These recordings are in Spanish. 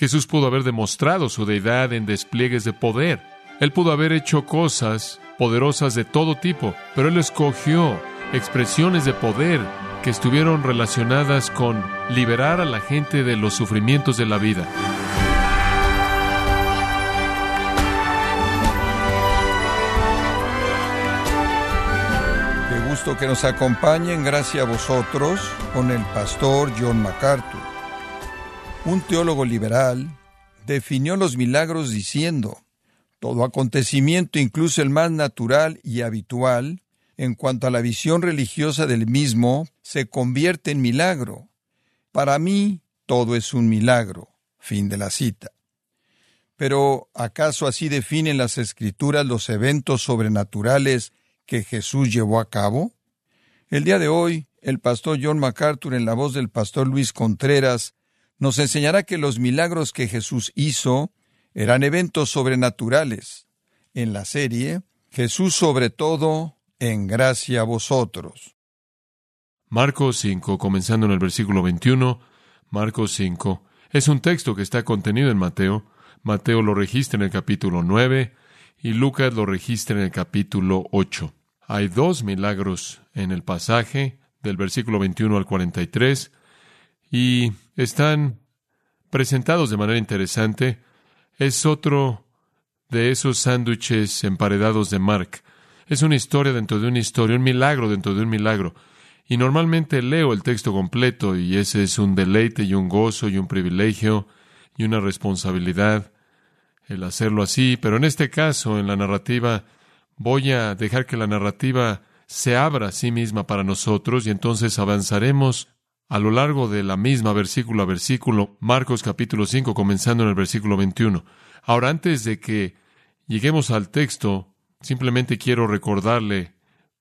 Jesús pudo haber demostrado su deidad en despliegues de poder. Él pudo haber hecho cosas poderosas de todo tipo, pero él escogió expresiones de poder que estuvieron relacionadas con liberar a la gente de los sufrimientos de la vida. Qué gusto que nos acompañen, gracias a vosotros, con el pastor John MacArthur. Un teólogo liberal definió los milagros diciendo, todo acontecimiento, incluso el más natural y habitual, en cuanto a la visión religiosa del mismo, se convierte en milagro. Para mí, todo es un milagro. Fin de la cita. Pero, ¿acaso así definen las escrituras los eventos sobrenaturales que Jesús llevó a cabo? El día de hoy, el pastor John MacArthur, en la voz del pastor Luis Contreras, nos enseñará que los milagros que Jesús hizo eran eventos sobrenaturales. En la serie, Jesús sobre todo, en gracia a vosotros. Marcos 5, comenzando en el versículo 21, Marcos 5, es un texto que está contenido en Mateo. Mateo lo registra en el capítulo 9 y Lucas lo registra en el capítulo 8. Hay dos milagros en el pasaje, del versículo 21 al 43, y están presentados de manera interesante. Es otro de esos sándwiches emparedados de Mark. Es una historia dentro de una historia, un milagro dentro de un milagro. Y normalmente leo el texto completo y ese es un deleite y un gozo y un privilegio y una responsabilidad el hacerlo así, pero en este caso, en la narrativa, voy a dejar que la narrativa se abra a sí misma para nosotros y entonces avanzaremos a lo largo de la misma versículo a versículo, Marcos capítulo 5, comenzando en el versículo 21. Ahora, antes de que lleguemos al texto, Simplemente quiero recordarle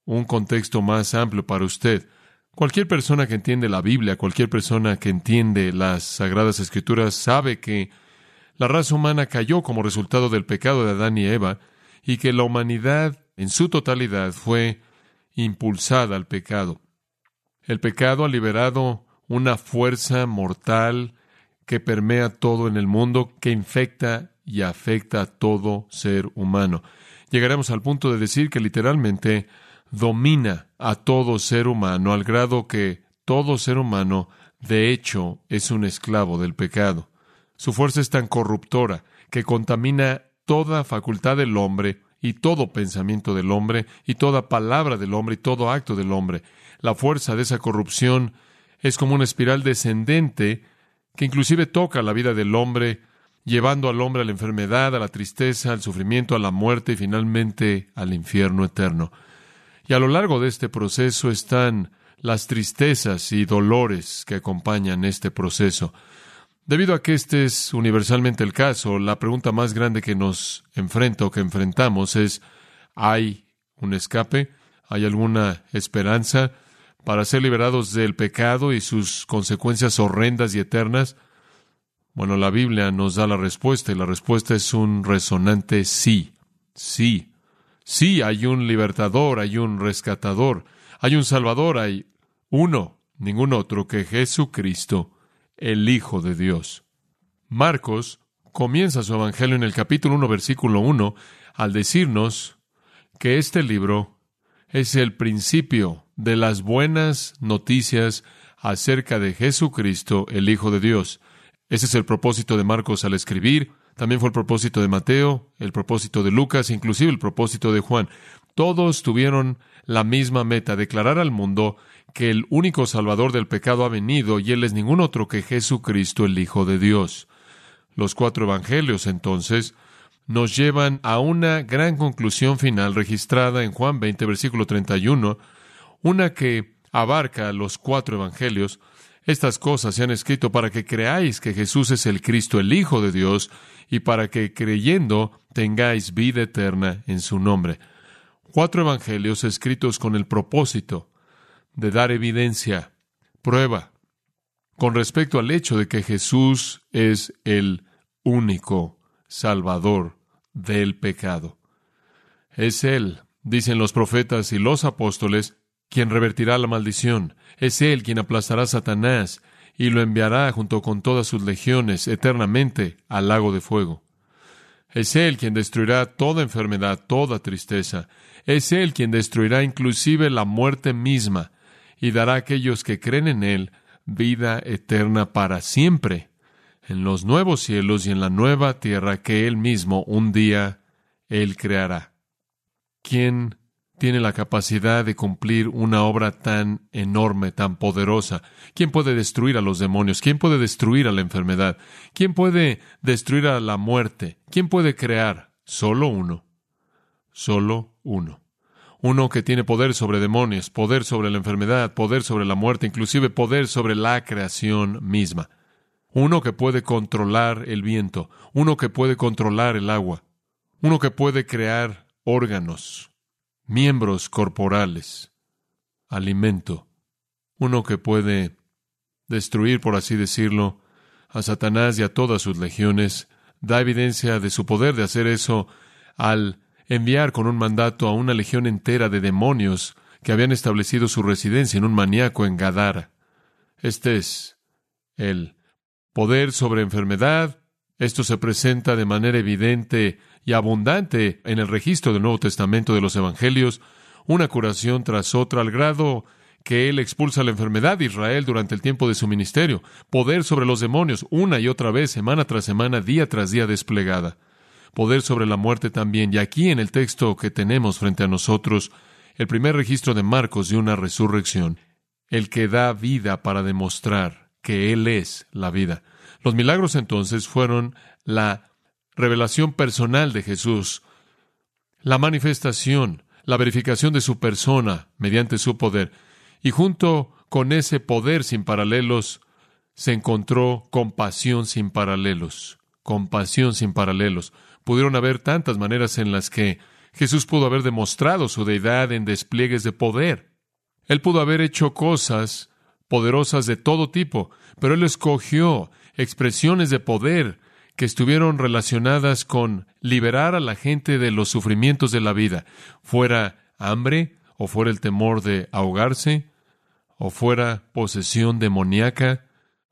un contexto más amplio para usted. Cualquier persona que entiende la Biblia, cualquier persona que entiende las Sagradas Escrituras, sabe que la raza humana cayó como resultado del pecado de Adán y Eva y que la humanidad en su totalidad fue impulsada al pecado. El pecado ha liberado una fuerza mortal que permea todo en el mundo, que infecta y afecta a todo ser humano llegaremos al punto de decir que literalmente domina a todo ser humano al grado que todo ser humano de hecho es un esclavo del pecado. Su fuerza es tan corruptora que contamina toda facultad del hombre y todo pensamiento del hombre y toda palabra del hombre y todo acto del hombre. La fuerza de esa corrupción es como una espiral descendente que inclusive toca la vida del hombre llevando al hombre a la enfermedad, a la tristeza, al sufrimiento, a la muerte y finalmente al infierno eterno. Y a lo largo de este proceso están las tristezas y dolores que acompañan este proceso. Debido a que este es universalmente el caso, la pregunta más grande que nos enfrenta o que enfrentamos es ¿hay un escape? ¿Hay alguna esperanza para ser liberados del pecado y sus consecuencias horrendas y eternas? Bueno, la Biblia nos da la respuesta y la respuesta es un resonante sí, sí. Sí, hay un libertador, hay un rescatador, hay un salvador, hay uno, ningún otro que Jesucristo, el Hijo de Dios. Marcos comienza su Evangelio en el capítulo 1, versículo 1, al decirnos que este libro es el principio de las buenas noticias acerca de Jesucristo, el Hijo de Dios. Ese es el propósito de Marcos al escribir. También fue el propósito de Mateo, el propósito de Lucas, inclusive el propósito de Juan. Todos tuvieron la misma meta, declarar al mundo que el único Salvador del pecado ha venido y Él es ningún otro que Jesucristo, el Hijo de Dios. Los cuatro evangelios, entonces, nos llevan a una gran conclusión final registrada en Juan 20, versículo 31, una que abarca los cuatro evangelios, estas cosas se han escrito para que creáis que Jesús es el Cristo, el Hijo de Dios, y para que creyendo tengáis vida eterna en su nombre. Cuatro evangelios escritos con el propósito de dar evidencia, prueba, con respecto al hecho de que Jesús es el único Salvador del pecado. Es Él, dicen los profetas y los apóstoles, quien revertirá la maldición. Es Él quien aplastará a Satanás y lo enviará junto con todas sus legiones eternamente al lago de fuego. Es Él quien destruirá toda enfermedad, toda tristeza. Es Él quien destruirá inclusive la muerte misma y dará a aquellos que creen en Él vida eterna para siempre, en los nuevos cielos y en la nueva tierra que Él mismo un día Él creará. ¿Quién tiene la capacidad de cumplir una obra tan enorme, tan poderosa? ¿Quién puede destruir a los demonios? ¿Quién puede destruir a la enfermedad? ¿Quién puede destruir a la muerte? ¿Quién puede crear? Solo uno. Solo uno. Uno que tiene poder sobre demonios, poder sobre la enfermedad, poder sobre la muerte, inclusive poder sobre la creación misma. Uno que puede controlar el viento, uno que puede controlar el agua, uno que puede crear órganos, miembros corporales, alimento, uno que puede destruir, por así decirlo, a Satanás y a todas sus legiones, da evidencia de su poder de hacer eso al enviar con un mandato a una legión entera de demonios que habían establecido su residencia en un maníaco en Gadara. Este es el poder sobre enfermedad. Esto se presenta de manera evidente y abundante en el registro del Nuevo Testamento de los Evangelios, una curación tras otra al grado que él expulsa la enfermedad de Israel durante el tiempo de su ministerio, poder sobre los demonios, una y otra vez, semana tras semana, día tras día desplegada poder sobre la muerte también. Y aquí en el texto que tenemos frente a nosotros, el primer registro de Marcos de una resurrección, el que da vida para demostrar que Él es la vida. Los milagros entonces fueron la revelación personal de Jesús, la manifestación, la verificación de su persona mediante su poder. Y junto con ese poder sin paralelos, se encontró compasión sin paralelos, compasión sin paralelos. Pudieron haber tantas maneras en las que Jesús pudo haber demostrado su deidad en despliegues de poder. Él pudo haber hecho cosas poderosas de todo tipo, pero él escogió expresiones de poder que estuvieron relacionadas con liberar a la gente de los sufrimientos de la vida, fuera hambre, o fuera el temor de ahogarse, o fuera posesión demoníaca,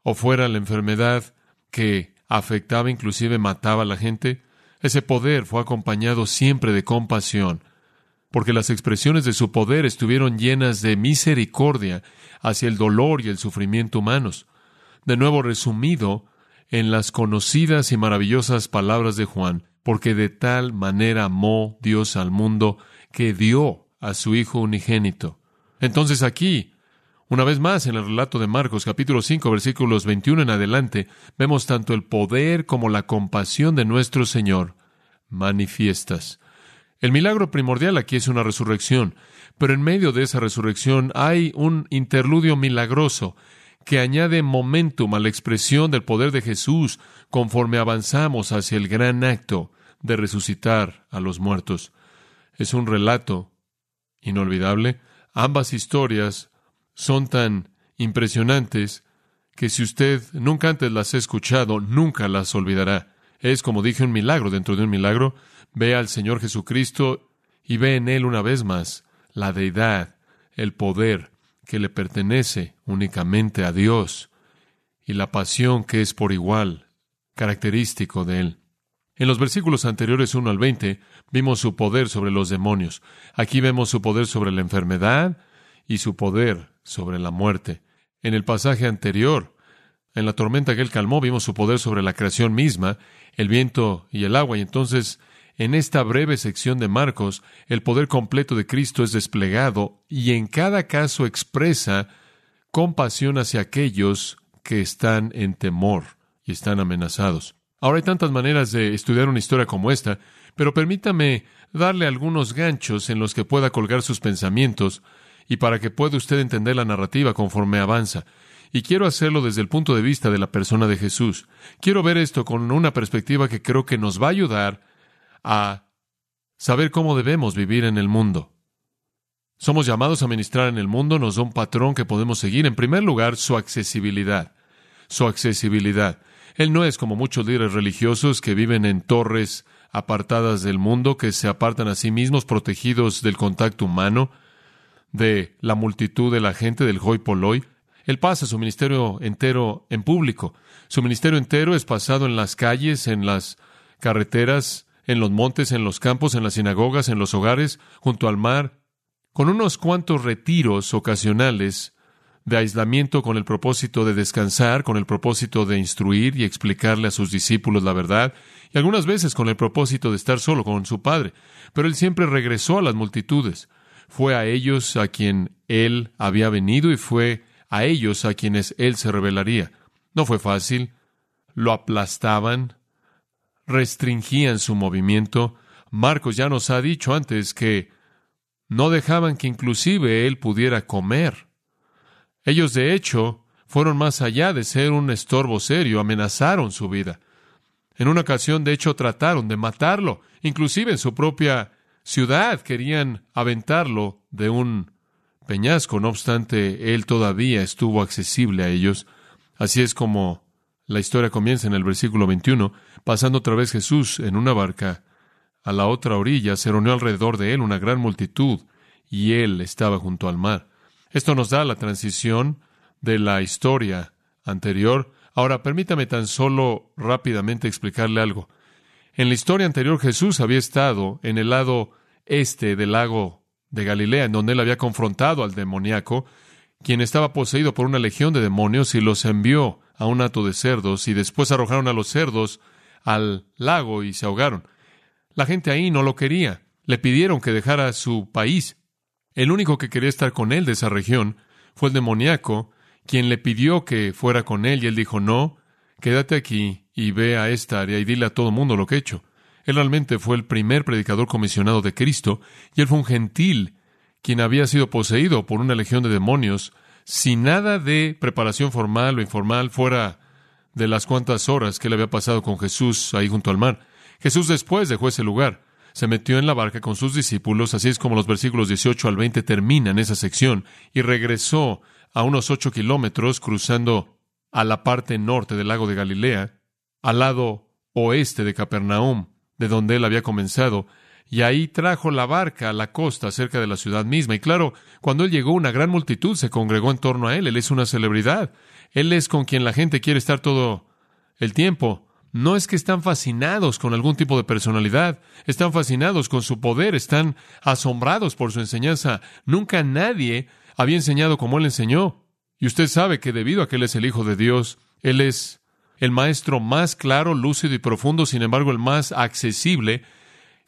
o fuera la enfermedad que afectaba, inclusive mataba a la gente. Ese poder fue acompañado siempre de compasión, porque las expresiones de su poder estuvieron llenas de misericordia hacia el dolor y el sufrimiento humanos. De nuevo resumido en las conocidas y maravillosas palabras de Juan, porque de tal manera amó Dios al mundo que dio a su Hijo unigénito. Entonces aquí, una vez más, en el relato de Marcos capítulo 5 versículos 21 en adelante, vemos tanto el poder como la compasión de nuestro Señor manifiestas. El milagro primordial aquí es una resurrección, pero en medio de esa resurrección hay un interludio milagroso que añade momentum a la expresión del poder de Jesús conforme avanzamos hacia el gran acto de resucitar a los muertos. Es un relato inolvidable. Ambas historias son tan impresionantes que si usted nunca antes las ha escuchado, nunca las olvidará. Es, como dije, un milagro dentro de un milagro. Ve al Señor Jesucristo y ve en Él una vez más la deidad, el poder que le pertenece únicamente a Dios y la pasión que es por igual característico de Él. En los versículos anteriores 1 al 20 vimos su poder sobre los demonios. Aquí vemos su poder sobre la enfermedad y su poder sobre la muerte. En el pasaje anterior, en la tormenta que él calmó, vimos su poder sobre la creación misma, el viento y el agua. Y entonces, en esta breve sección de Marcos, el poder completo de Cristo es desplegado y en cada caso expresa compasión hacia aquellos que están en temor y están amenazados. Ahora hay tantas maneras de estudiar una historia como esta, pero permítame darle algunos ganchos en los que pueda colgar sus pensamientos y para que pueda usted entender la narrativa conforme avanza. Y quiero hacerlo desde el punto de vista de la persona de Jesús. Quiero ver esto con una perspectiva que creo que nos va a ayudar a saber cómo debemos vivir en el mundo. Somos llamados a ministrar en el mundo, nos da un patrón que podemos seguir. En primer lugar, su accesibilidad. Su accesibilidad. Él no es como muchos líderes religiosos que viven en torres apartadas del mundo, que se apartan a sí mismos, protegidos del contacto humano, de la multitud de la gente, del hoi polloi. Él pasa su ministerio entero en público. Su ministerio entero es pasado en las calles, en las carreteras, en los montes, en los campos, en las sinagogas, en los hogares, junto al mar, con unos cuantos retiros ocasionales de aislamiento con el propósito de descansar, con el propósito de instruir y explicarle a sus discípulos la verdad, y algunas veces con el propósito de estar solo con su Padre. Pero él siempre regresó a las multitudes. Fue a ellos a quien él había venido y fue a ellos a quienes él se revelaría. No fue fácil. Lo aplastaban, restringían su movimiento. Marcos ya nos ha dicho antes que no dejaban que inclusive él pudiera comer. Ellos, de hecho, fueron más allá de ser un estorbo serio, amenazaron su vida. En una ocasión, de hecho, trataron de matarlo. Inclusive en su propia ciudad querían aventarlo de un peñasco. No obstante, él todavía estuvo accesible a ellos. Así es como la historia comienza en el versículo 21. Pasando otra vez Jesús en una barca a la otra orilla, se reunió alrededor de él una gran multitud, y él estaba junto al mar. Esto nos da la transición de la historia anterior. Ahora, permítame tan solo rápidamente explicarle algo. En la historia anterior Jesús había estado en el lado este del lago de Galilea, en donde él había confrontado al demoníaco, quien estaba poseído por una legión de demonios y los envió a un hato de cerdos y después arrojaron a los cerdos al lago y se ahogaron. La gente ahí no lo quería. Le pidieron que dejara su país. El único que quería estar con él de esa región fue el demoníaco, quien le pidió que fuera con él, y él dijo, no, quédate aquí y ve a esta área y dile a todo mundo lo que he hecho. Él realmente fue el primer predicador comisionado de Cristo, y él fue un gentil, quien había sido poseído por una legión de demonios, sin nada de preparación formal o informal fuera de las cuantas horas que él había pasado con Jesús ahí junto al mar. Jesús después dejó ese lugar se metió en la barca con sus discípulos, así es como los versículos 18 al 20 terminan esa sección, y regresó a unos ocho kilómetros cruzando a la parte norte del lago de Galilea, al lado oeste de Capernaum, de donde él había comenzado, y ahí trajo la barca a la costa cerca de la ciudad misma. Y claro, cuando él llegó, una gran multitud se congregó en torno a él. Él es una celebridad. Él es con quien la gente quiere estar todo el tiempo. No es que están fascinados con algún tipo de personalidad, están fascinados con su poder, están asombrados por su enseñanza. Nunca nadie había enseñado como él enseñó. Y usted sabe que debido a que él es el Hijo de Dios, él es el maestro más claro, lúcido y profundo, sin embargo el más accesible,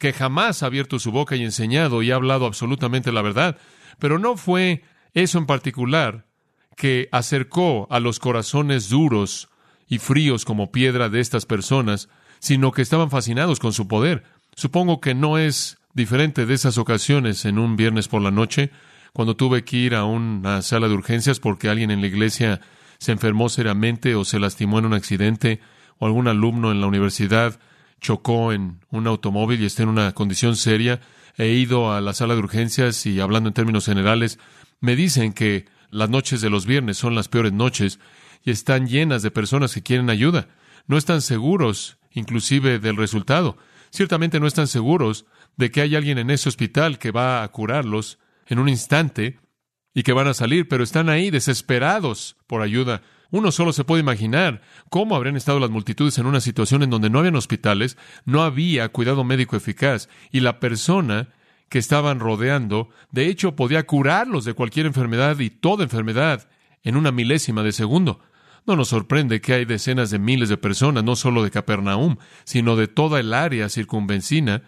que jamás ha abierto su boca y enseñado y ha hablado absolutamente la verdad. Pero no fue eso en particular que acercó a los corazones duros y fríos como piedra de estas personas, sino que estaban fascinados con su poder. Supongo que no es diferente de esas ocasiones en un viernes por la noche, cuando tuve que ir a una sala de urgencias porque alguien en la iglesia se enfermó seriamente o se lastimó en un accidente, o algún alumno en la universidad chocó en un automóvil y está en una condición seria. He ido a la sala de urgencias y hablando en términos generales, me dicen que las noches de los viernes son las peores noches y están llenas de personas que quieren ayuda. No están seguros, inclusive, del resultado. Ciertamente no están seguros de que hay alguien en ese hospital que va a curarlos en un instante y que van a salir, pero están ahí desesperados por ayuda. Uno solo se puede imaginar cómo habrían estado las multitudes en una situación en donde no habían hospitales, no había cuidado médico eficaz y la persona que estaban rodeando, de hecho, podía curarlos de cualquier enfermedad y toda enfermedad en una milésima de segundo. No nos sorprende que hay decenas de miles de personas, no solo de Capernaum, sino de toda el área circunvencina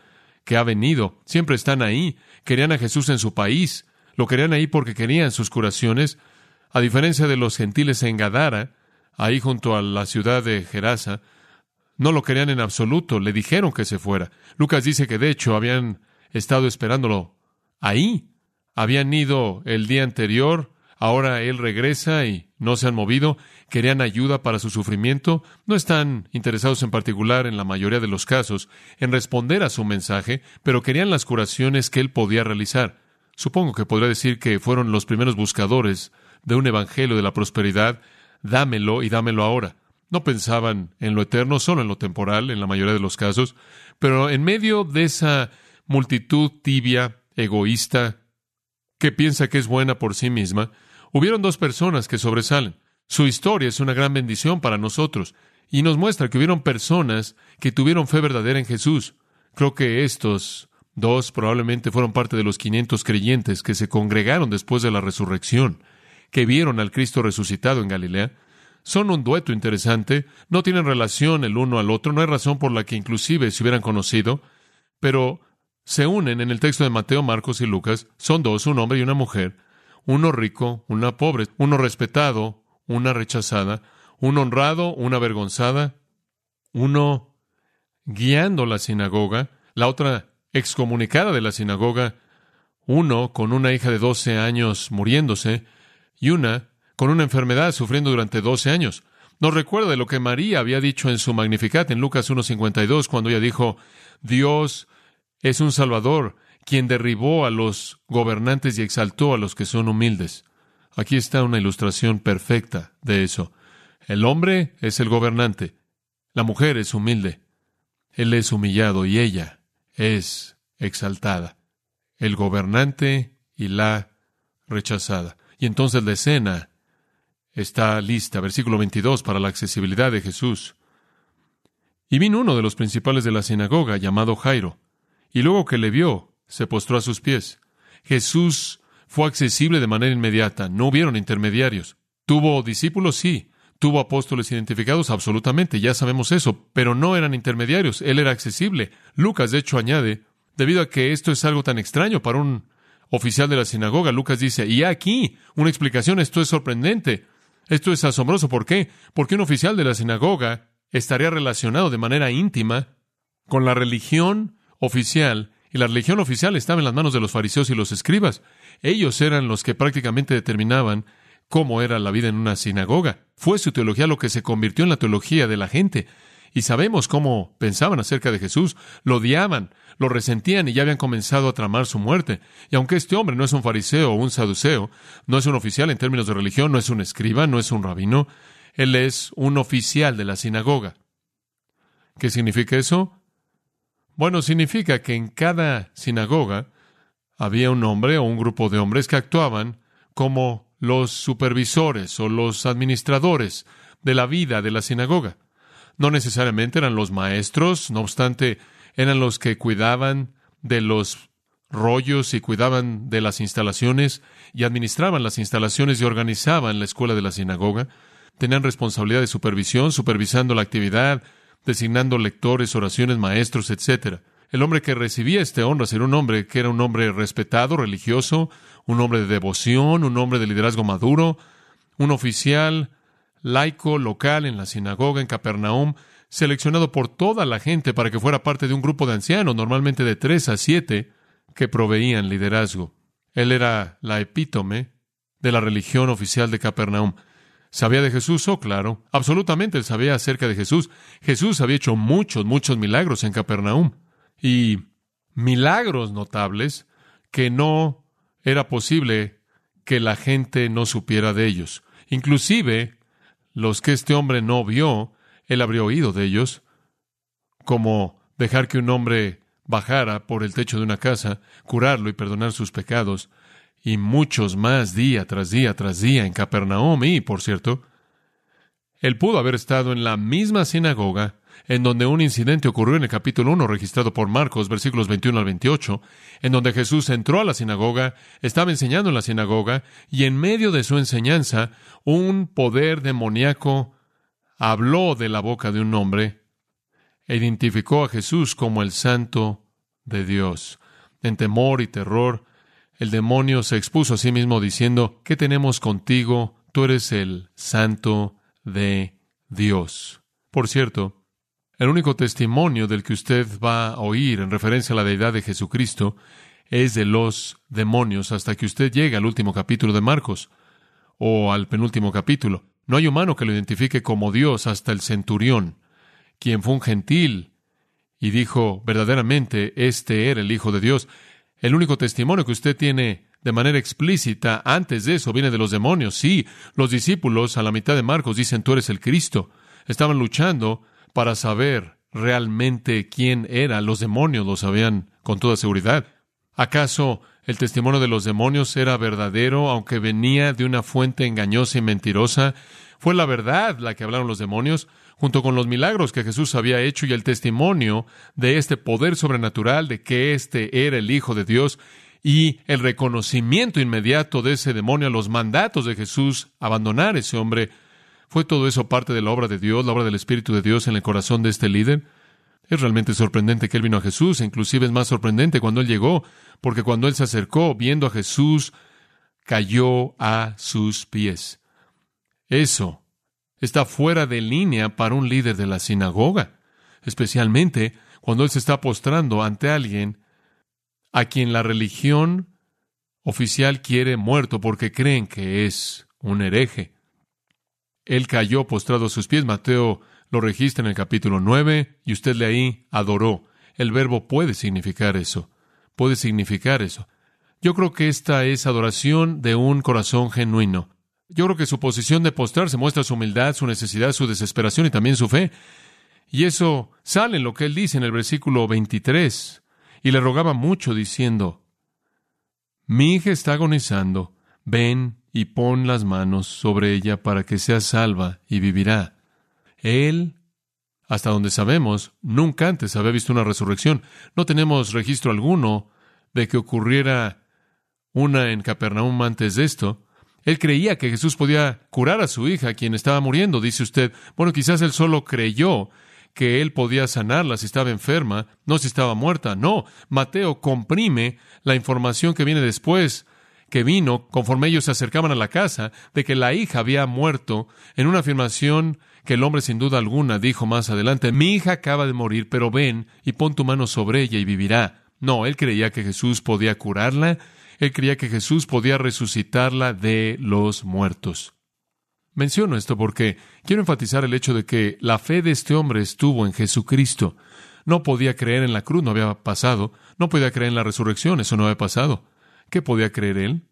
que ha venido. Siempre están ahí. Querían a Jesús en su país. Lo querían ahí porque querían sus curaciones. A diferencia de los gentiles en Gadara, ahí junto a la ciudad de Gerasa, no lo querían en absoluto. Le dijeron que se fuera. Lucas dice que de hecho habían estado esperándolo ahí. Habían ido el día anterior Ahora Él regresa y no se han movido, querían ayuda para su sufrimiento, no están interesados en particular, en la mayoría de los casos, en responder a su mensaje, pero querían las curaciones que Él podía realizar. Supongo que podría decir que fueron los primeros buscadores de un evangelio de la prosperidad, dámelo y dámelo ahora. No pensaban en lo eterno, solo en lo temporal, en la mayoría de los casos, pero en medio de esa multitud tibia, egoísta, que piensa que es buena por sí misma, Hubieron dos personas que sobresalen. Su historia es una gran bendición para nosotros y nos muestra que hubieron personas que tuvieron fe verdadera en Jesús. Creo que estos dos probablemente fueron parte de los 500 creyentes que se congregaron después de la resurrección, que vieron al Cristo resucitado en Galilea. Son un dueto interesante, no tienen relación el uno al otro, no hay razón por la que inclusive se hubieran conocido, pero se unen en el texto de Mateo, Marcos y Lucas. Son dos, un hombre y una mujer, uno rico, una pobre, uno respetado, una rechazada, uno honrado, una avergonzada, uno guiando la sinagoga, la otra excomunicada de la sinagoga, uno con una hija de doce años muriéndose y una con una enfermedad sufriendo durante doce años. Nos recuerda de lo que María había dicho en su Magnificat en Lucas 1.52 cuando ella dijo, Dios es un Salvador quien derribó a los gobernantes y exaltó a los que son humildes. Aquí está una ilustración perfecta de eso. El hombre es el gobernante, la mujer es humilde, él es humillado y ella es exaltada. El gobernante y la rechazada. Y entonces la escena está lista, versículo 22, para la accesibilidad de Jesús. Y vino uno de los principales de la sinagoga, llamado Jairo, y luego que le vio, se postró a sus pies. Jesús fue accesible de manera inmediata, no hubieron intermediarios. ¿Tuvo discípulos? Sí. ¿Tuvo apóstoles identificados? Absolutamente, ya sabemos eso, pero no eran intermediarios, él era accesible. Lucas, de hecho, añade, debido a que esto es algo tan extraño para un oficial de la sinagoga, Lucas dice, y aquí una explicación, esto es sorprendente, esto es asombroso, ¿por qué? Porque un oficial de la sinagoga estaría relacionado de manera íntima con la religión oficial, y la religión oficial estaba en las manos de los fariseos y los escribas. Ellos eran los que prácticamente determinaban cómo era la vida en una sinagoga. Fue su teología lo que se convirtió en la teología de la gente. Y sabemos cómo pensaban acerca de Jesús, lo odiaban, lo resentían y ya habían comenzado a tramar su muerte. Y aunque este hombre no es un fariseo o un saduceo, no es un oficial en términos de religión, no es un escriba, no es un rabino, él es un oficial de la sinagoga. ¿Qué significa eso? Bueno, significa que en cada sinagoga había un hombre o un grupo de hombres que actuaban como los supervisores o los administradores de la vida de la sinagoga. No necesariamente eran los maestros, no obstante, eran los que cuidaban de los rollos y cuidaban de las instalaciones y administraban las instalaciones y organizaban la escuela de la sinagoga. Tenían responsabilidad de supervisión, supervisando la actividad, designando lectores, oraciones, maestros, etc. El hombre que recibía este honra era un hombre que era un hombre respetado, religioso, un hombre de devoción, un hombre de liderazgo maduro, un oficial laico local en la sinagoga en Capernaum, seleccionado por toda la gente para que fuera parte de un grupo de ancianos, normalmente de tres a siete, que proveían liderazgo. Él era la epítome de la religión oficial de Capernaum. ¿Sabía de Jesús? Oh, claro. Absolutamente él sabía acerca de Jesús. Jesús había hecho muchos, muchos milagros en Capernaum. Y milagros notables que no era posible que la gente no supiera de ellos. Inclusive los que este hombre no vio, él habría oído de ellos, como dejar que un hombre bajara por el techo de una casa, curarlo y perdonar sus pecados, y muchos más día tras día tras día en Capernaum. Y, por cierto, él pudo haber estado en la misma sinagoga en donde un incidente ocurrió en el capítulo 1 registrado por Marcos, versículos 21 al 28, en donde Jesús entró a la sinagoga, estaba enseñando en la sinagoga, y en medio de su enseñanza, un poder demoníaco habló de la boca de un hombre e identificó a Jesús como el santo de Dios. En temor y terror, el demonio se expuso a sí mismo diciendo, ¿qué tenemos contigo? Tú eres el santo de Dios. Por cierto, el único testimonio del que usted va a oír en referencia a la deidad de Jesucristo es de los demonios hasta que usted llegue al último capítulo de Marcos o al penúltimo capítulo. No hay humano que lo identifique como Dios hasta el centurión, quien fue un gentil y dijo verdaderamente este era el Hijo de Dios. El único testimonio que usted tiene de manera explícita antes de eso viene de los demonios. Sí, los discípulos a la mitad de Marcos dicen tú eres el Cristo. Estaban luchando para saber realmente quién era. Los demonios lo sabían con toda seguridad. ¿Acaso el testimonio de los demonios era verdadero, aunque venía de una fuente engañosa y mentirosa? Fue la verdad la que hablaron los demonios, junto con los milagros que Jesús había hecho y el testimonio de este poder sobrenatural de que éste era el Hijo de Dios y el reconocimiento inmediato de ese demonio a los mandatos de Jesús, abandonar ese hombre. ¿Fue todo eso parte de la obra de Dios, la obra del Espíritu de Dios en el corazón de este líder? Es realmente sorprendente que él vino a Jesús, e inclusive es más sorprendente cuando él llegó, porque cuando él se acercó, viendo a Jesús, cayó a sus pies. Eso está fuera de línea para un líder de la sinagoga, especialmente cuando él se está postrando ante alguien a quien la religión oficial quiere muerto porque creen que es un hereje. Él cayó postrado a sus pies. Mateo lo registra en el capítulo 9 y usted le ahí adoró. El verbo puede significar eso. Puede significar eso. Yo creo que esta es adoración de un corazón genuino. Yo creo que su posición de postrarse muestra su humildad, su necesidad, su desesperación y también su fe. Y eso sale en lo que él dice en el versículo 23. Y le rogaba mucho diciendo, Mi hija está agonizando, ven y pon las manos sobre ella para que sea salva y vivirá. Él, hasta donde sabemos, nunca antes había visto una resurrección. No tenemos registro alguno de que ocurriera una en Capernaum antes de esto. Él creía que Jesús podía curar a su hija, quien estaba muriendo, dice usted. Bueno, quizás él solo creyó que él podía sanarla si estaba enferma, no si estaba muerta. No, Mateo comprime la información que viene después, que vino conforme ellos se acercaban a la casa, de que la hija había muerto, en una afirmación que el hombre sin duda alguna dijo más adelante, mi hija acaba de morir, pero ven y pon tu mano sobre ella y vivirá. No, él creía que Jesús podía curarla, él creía que Jesús podía resucitarla de los muertos. Menciono esto porque quiero enfatizar el hecho de que la fe de este hombre estuvo en Jesucristo. No podía creer en la cruz, no había pasado. No podía creer en la resurrección, eso no había pasado. ¿Qué podía creer él?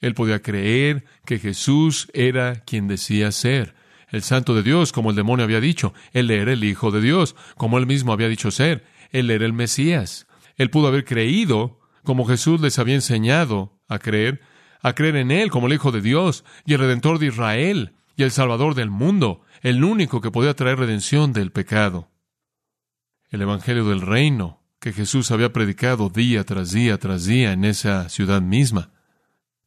Él podía creer que Jesús era quien decía ser el santo de Dios, como el demonio había dicho. Él era el Hijo de Dios, como él mismo había dicho ser. Él era el Mesías. Él pudo haber creído, como Jesús les había enseñado a creer, a creer en Él como el Hijo de Dios y el Redentor de Israel y el Salvador del mundo, el único que podía traer redención del pecado. El Evangelio del Reino que Jesús había predicado día tras día tras día en esa ciudad misma.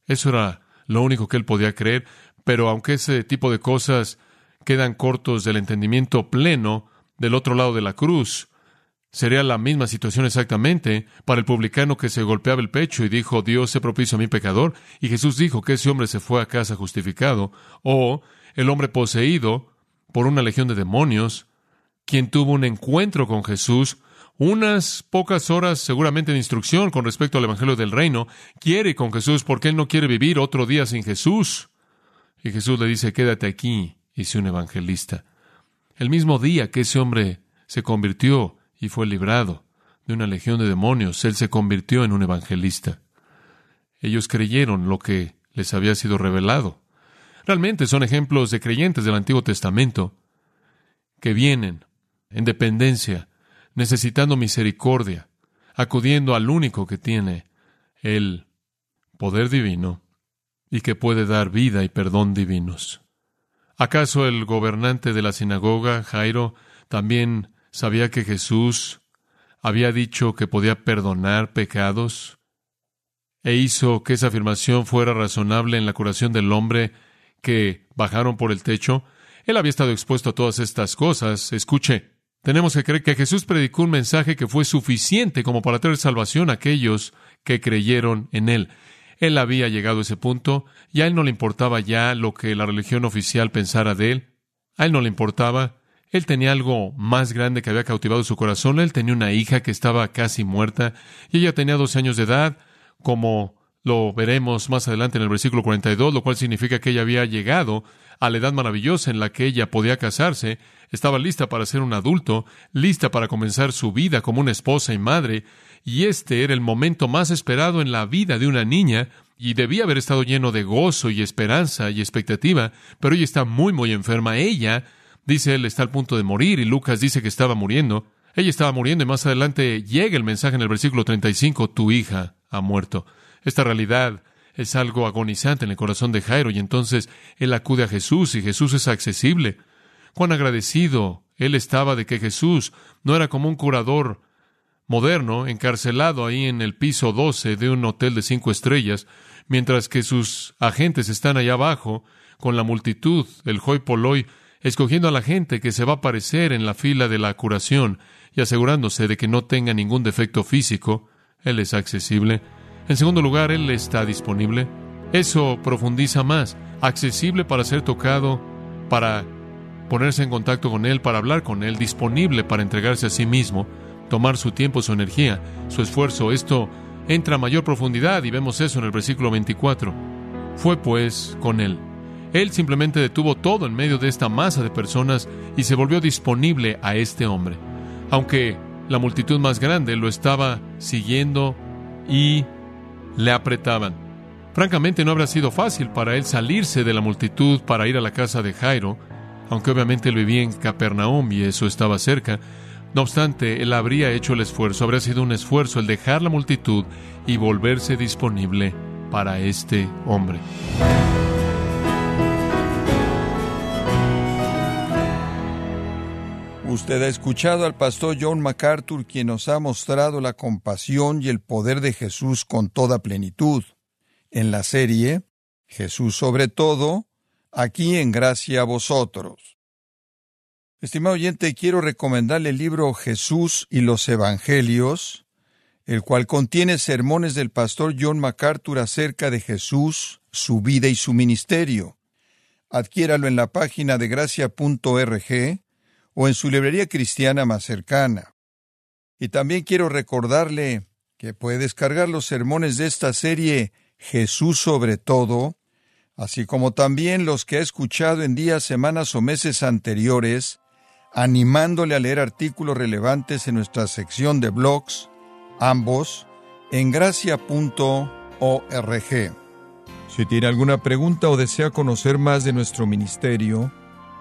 Eso era lo único que él podía creer, pero aunque ese tipo de cosas quedan cortos del entendimiento pleno del otro lado de la cruz. Sería la misma situación exactamente para el publicano que se golpeaba el pecho y dijo, Dios se propicio a mi pecador, y Jesús dijo que ese hombre se fue a casa justificado, o el hombre poseído por una legión de demonios, quien tuvo un encuentro con Jesús, unas pocas horas seguramente de instrucción con respecto al Evangelio del Reino, quiere con Jesús porque él no quiere vivir otro día sin Jesús. Y Jesús le dice, quédate aquí y un evangelista. El mismo día que ese hombre se convirtió y fue librado de una legión de demonios, él se convirtió en un evangelista. Ellos creyeron lo que les había sido revelado. Realmente son ejemplos de creyentes del Antiguo Testamento que vienen en dependencia, necesitando misericordia, acudiendo al único que tiene el poder divino y que puede dar vida y perdón divinos. ¿Acaso el gobernante de la sinagoga, Jairo, también sabía que Jesús había dicho que podía perdonar pecados? ¿E hizo que esa afirmación fuera razonable en la curación del hombre que bajaron por el techo? Él había estado expuesto a todas estas cosas. Escuche, tenemos que creer que Jesús predicó un mensaje que fue suficiente como para traer salvación a aquellos que creyeron en él. Él había llegado a ese punto y a él no le importaba ya lo que la religión oficial pensara de él. A él no le importaba. Él tenía algo más grande que había cautivado su corazón. Él tenía una hija que estaba casi muerta y ella tenía 12 años de edad, como lo veremos más adelante en el versículo 42, lo cual significa que ella había llegado a la edad maravillosa en la que ella podía casarse, estaba lista para ser un adulto, lista para comenzar su vida como una esposa y madre, y este era el momento más esperado en la vida de una niña, y debía haber estado lleno de gozo y esperanza y expectativa, pero ella está muy, muy enferma. Ella, dice él, está al punto de morir, y Lucas dice que estaba muriendo. Ella estaba muriendo, y más adelante llega el mensaje en el versículo 35, tu hija ha muerto. Esta realidad es algo agonizante en el corazón de Jairo y entonces él acude a Jesús y Jesús es accesible. Cuán agradecido él estaba de que Jesús no era como un curador moderno encarcelado ahí en el piso 12 de un hotel de cinco estrellas, mientras que sus agentes están allá abajo con la multitud, el hoi polloi, escogiendo a la gente que se va a aparecer en la fila de la curación y asegurándose de que no tenga ningún defecto físico. Él es accesible. En segundo lugar, Él está disponible. Eso profundiza más. Accesible para ser tocado, para ponerse en contacto con Él, para hablar con Él, disponible para entregarse a sí mismo, tomar su tiempo, su energía, su esfuerzo. Esto entra a mayor profundidad y vemos eso en el versículo 24. Fue pues con Él. Él simplemente detuvo todo en medio de esta masa de personas y se volvió disponible a este hombre. Aunque la multitud más grande lo estaba siguiendo y le apretaban. Francamente no habrá sido fácil para él salirse de la multitud para ir a la casa de Jairo, aunque obviamente él vivía en Capernaum y eso estaba cerca. No obstante, él habría hecho el esfuerzo, habría sido un esfuerzo el dejar la multitud y volverse disponible para este hombre. Usted ha escuchado al pastor John MacArthur, quien nos ha mostrado la compasión y el poder de Jesús con toda plenitud. En la serie Jesús sobre todo, aquí en gracia a vosotros. Estimado oyente, quiero recomendarle el libro Jesús y los Evangelios, el cual contiene sermones del pastor John MacArthur acerca de Jesús, su vida y su ministerio. Adquiéralo en la página de gracia.org o en su librería cristiana más cercana. Y también quiero recordarle que puede descargar los sermones de esta serie Jesús sobre todo, así como también los que ha escuchado en días, semanas o meses anteriores, animándole a leer artículos relevantes en nuestra sección de blogs, ambos en gracia.org. Si tiene alguna pregunta o desea conocer más de nuestro ministerio,